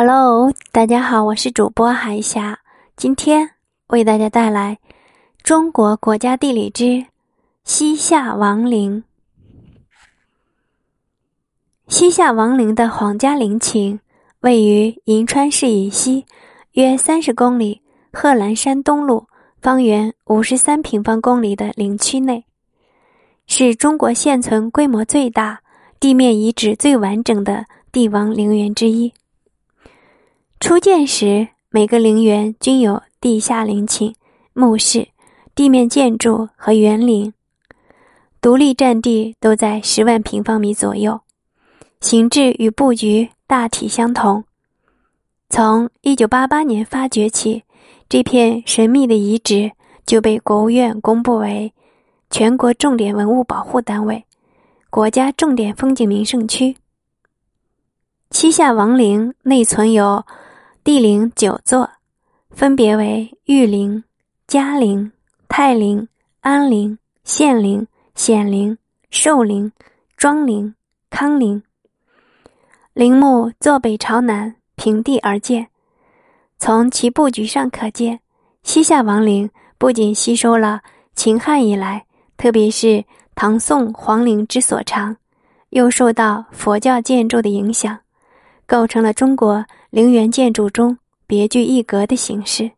Hello，大家好，我是主播海霞，今天为大家带来《中国国家地理之西夏王陵》。西夏王陵的皇家陵寝位于银川市以西约三十公里贺兰山东路，方圆五十三平方公里的陵区内，是中国现存规模最大、地面遗址最完整的帝王陵园之一。初建时，每个陵园均有地下陵寝、墓室、地面建筑和园林，独立占地都在十万平方米左右，形制与布局大体相同。从一九八八年发掘起，这片神秘的遗址就被国务院公布为全国重点文物保护单位、国家重点风景名胜区。西夏王陵内存有。帝陵九座，分别为玉陵、嘉陵、泰陵、安陵、献陵、显陵、寿陵、庄陵、康陵。陵墓坐北朝南，平地而建。从其布局上可见，西夏王陵不仅吸收了秦汉以来，特别是唐宋皇陵之所长，又受到佛教建筑的影响。构成了中国陵园建筑中别具一格的形式。